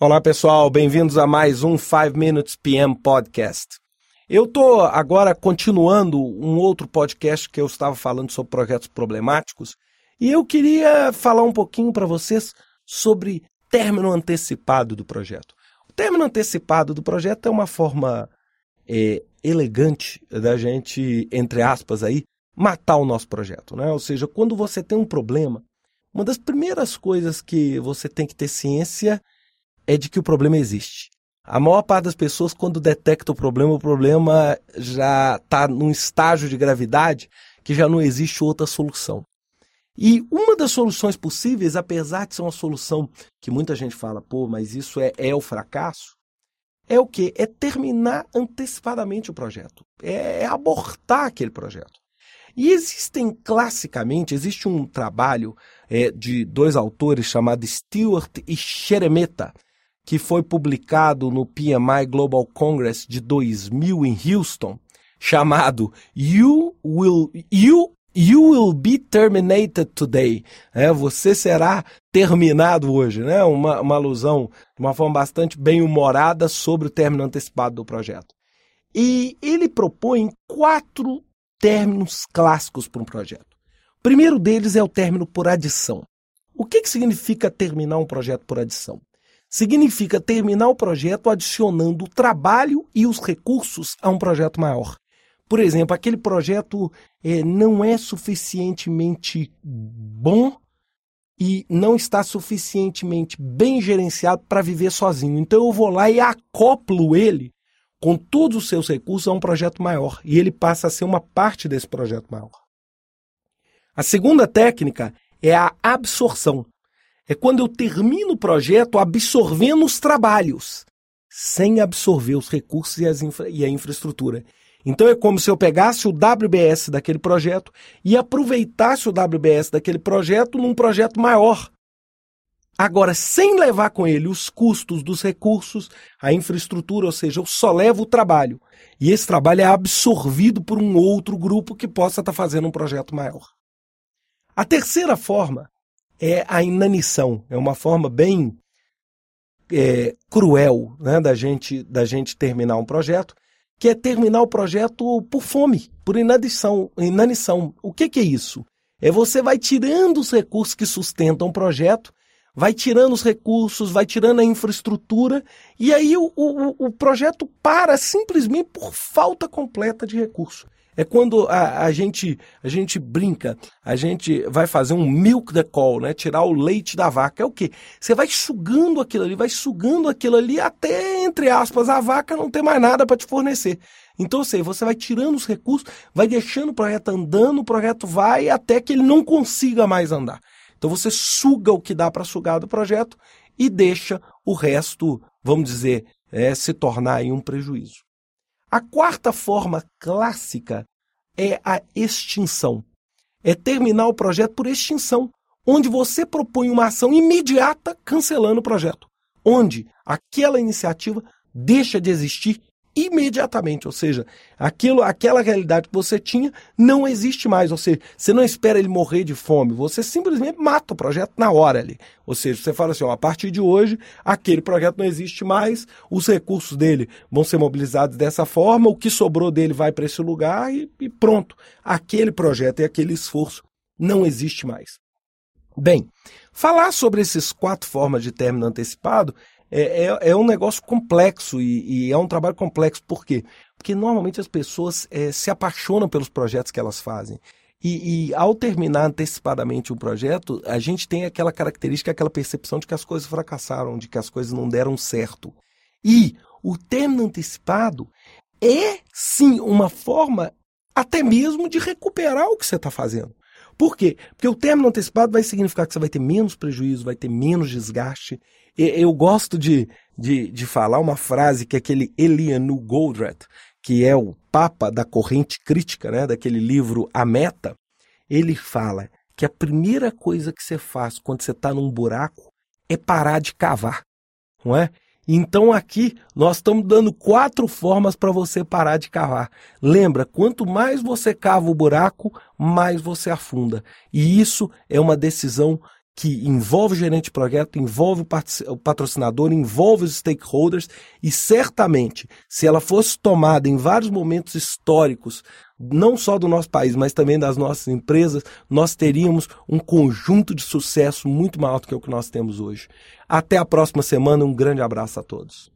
Olá pessoal, bem-vindos a mais um 5 Minutes PM Podcast. Eu estou agora continuando um outro podcast que eu estava falando sobre projetos problemáticos e eu queria falar um pouquinho para vocês sobre término antecipado do projeto. O término antecipado do projeto é uma forma é, elegante da gente, entre aspas, aí, matar o nosso projeto. Né? Ou seja, quando você tem um problema, uma das primeiras coisas que você tem que ter ciência é de que o problema existe. A maior parte das pessoas, quando detecta o problema, o problema já está num estágio de gravidade que já não existe outra solução. E uma das soluções possíveis, apesar de ser uma solução que muita gente fala, pô, mas isso é, é o fracasso, é o que? É terminar antecipadamente o projeto. É, é abortar aquele projeto. E existem, classicamente, existe um trabalho é, de dois autores chamado Stewart e Sheremeta, que foi publicado no PMI Global Congress de 2000 em Houston, chamado You Will You You will be terminated today. É, você será terminado hoje, né? Uma, uma alusão de uma forma bastante bem humorada sobre o término antecipado do projeto. E ele propõe quatro términos clássicos para um projeto. O primeiro deles é o término por adição. O que, que significa terminar um projeto por adição? Significa terminar o projeto adicionando o trabalho e os recursos a um projeto maior. Por exemplo, aquele projeto é, não é suficientemente bom e não está suficientemente bem gerenciado para viver sozinho. Então eu vou lá e acoplo ele com todos os seus recursos a um projeto maior e ele passa a ser uma parte desse projeto maior. A segunda técnica é a absorção é quando eu termino o projeto absorvendo os trabalhos, sem absorver os recursos e, infra e a infraestrutura. Então é como se eu pegasse o WBS daquele projeto e aproveitasse o WBS daquele projeto num projeto maior. Agora, sem levar com ele os custos dos recursos, a infraestrutura, ou seja, eu só levo o trabalho. E esse trabalho é absorvido por um outro grupo que possa estar fazendo um projeto maior. A terceira forma é a inanição. É uma forma bem é, cruel né, da, gente, da gente terminar um projeto, que é terminar o projeto por fome, por inanição. inanição. O que, que é isso? É você vai tirando os recursos que sustentam o projeto, vai tirando os recursos, vai tirando a infraestrutura, e aí o, o, o projeto para simplesmente por falta completa de recurso. É quando a, a, gente, a gente brinca, a gente vai fazer um milk the call, né? Tirar o leite da vaca. É o quê? Você vai sugando aquilo ali, vai sugando aquilo ali até, entre aspas, a vaca não ter mais nada para te fornecer. Então, sei, você vai tirando os recursos, vai deixando o projeto andando, o projeto vai até que ele não consiga mais andar. Então você suga o que dá para sugar do projeto e deixa o resto, vamos dizer, é, se tornar um prejuízo. A quarta forma clássica é a extinção. É terminar o projeto por extinção, onde você propõe uma ação imediata cancelando o projeto, onde aquela iniciativa deixa de existir imediatamente, ou seja, aquilo, aquela realidade que você tinha não existe mais, ou seja, você não espera ele morrer de fome, você simplesmente mata o projeto na hora ali. Ou seja, você fala assim, ó, a partir de hoje, aquele projeto não existe mais, os recursos dele vão ser mobilizados dessa forma, o que sobrou dele vai para esse lugar e, e pronto. Aquele projeto e aquele esforço não existe mais. Bem, falar sobre esses quatro formas de término antecipado é, é, é um negócio complexo e, e, é um trabalho complexo. Por quê? Porque normalmente as pessoas é, se apaixonam pelos projetos que elas fazem. E, e, ao terminar antecipadamente um projeto, a gente tem aquela característica, aquela percepção de que as coisas fracassaram, de que as coisas não deram certo. E o término antecipado é sim uma forma até mesmo de recuperar o que você está fazendo. Por quê? Porque o término antecipado vai significar que você vai ter menos prejuízo, vai ter menos desgaste. Eu gosto de, de, de falar uma frase que é aquele Elianu Goldratt, que é o papa da corrente crítica, né, daquele livro A Meta, ele fala que a primeira coisa que você faz quando você está num buraco é parar de cavar, não é? Então aqui nós estamos dando quatro formas para você parar de cavar. Lembra, quanto mais você cava o buraco, mais você afunda. E isso é uma decisão que envolve o gerente de projeto, envolve o patrocinador, envolve os stakeholders e certamente, se ela fosse tomada em vários momentos históricos, não só do nosso país, mas também das nossas empresas, nós teríamos um conjunto de sucesso muito maior do que o que nós temos hoje. Até a próxima semana, um grande abraço a todos.